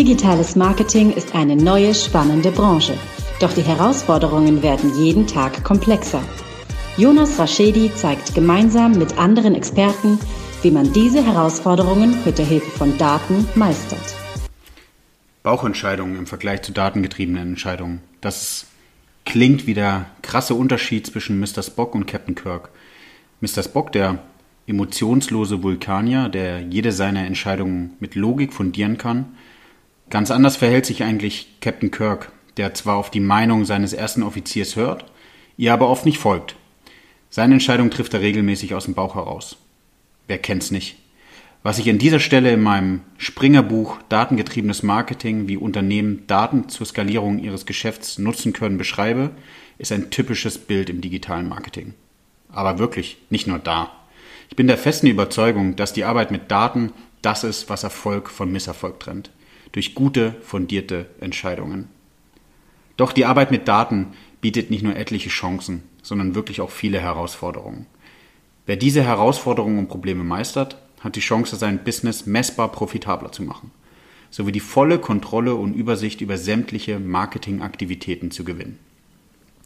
Digitales Marketing ist eine neue, spannende Branche. Doch die Herausforderungen werden jeden Tag komplexer. Jonas Raschedi zeigt gemeinsam mit anderen Experten, wie man diese Herausforderungen mit der Hilfe von Daten meistert. Bauchentscheidungen im Vergleich zu datengetriebenen Entscheidungen. Das klingt wie der krasse Unterschied zwischen Mr. Spock und Captain Kirk. Mr. Spock, der emotionslose Vulkanier, der jede seiner Entscheidungen mit Logik fundieren kann. Ganz anders verhält sich eigentlich Captain Kirk, der zwar auf die Meinung seines ersten Offiziers hört, ihr aber oft nicht folgt. Seine Entscheidung trifft er regelmäßig aus dem Bauch heraus. Wer kennt's nicht? Was ich an dieser Stelle in meinem Springerbuch Datengetriebenes Marketing, wie Unternehmen Daten zur Skalierung ihres Geschäfts nutzen können, beschreibe, ist ein typisches Bild im digitalen Marketing. Aber wirklich, nicht nur da. Ich bin der festen Überzeugung, dass die Arbeit mit Daten das ist, was Erfolg von Misserfolg trennt. Durch gute, fundierte Entscheidungen. Doch die Arbeit mit Daten bietet nicht nur etliche Chancen, sondern wirklich auch viele Herausforderungen. Wer diese Herausforderungen und Probleme meistert, hat die Chance, sein Business messbar profitabler zu machen, sowie die volle Kontrolle und Übersicht über sämtliche Marketingaktivitäten zu gewinnen.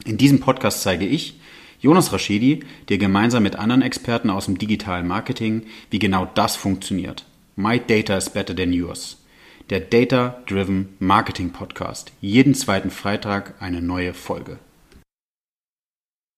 In diesem Podcast zeige ich, Jonas Raschedi, dir gemeinsam mit anderen Experten aus dem digitalen Marketing, wie genau das funktioniert. My Data is Better Than Yours. Der Data Driven Marketing Podcast. Jeden zweiten Freitag eine neue Folge.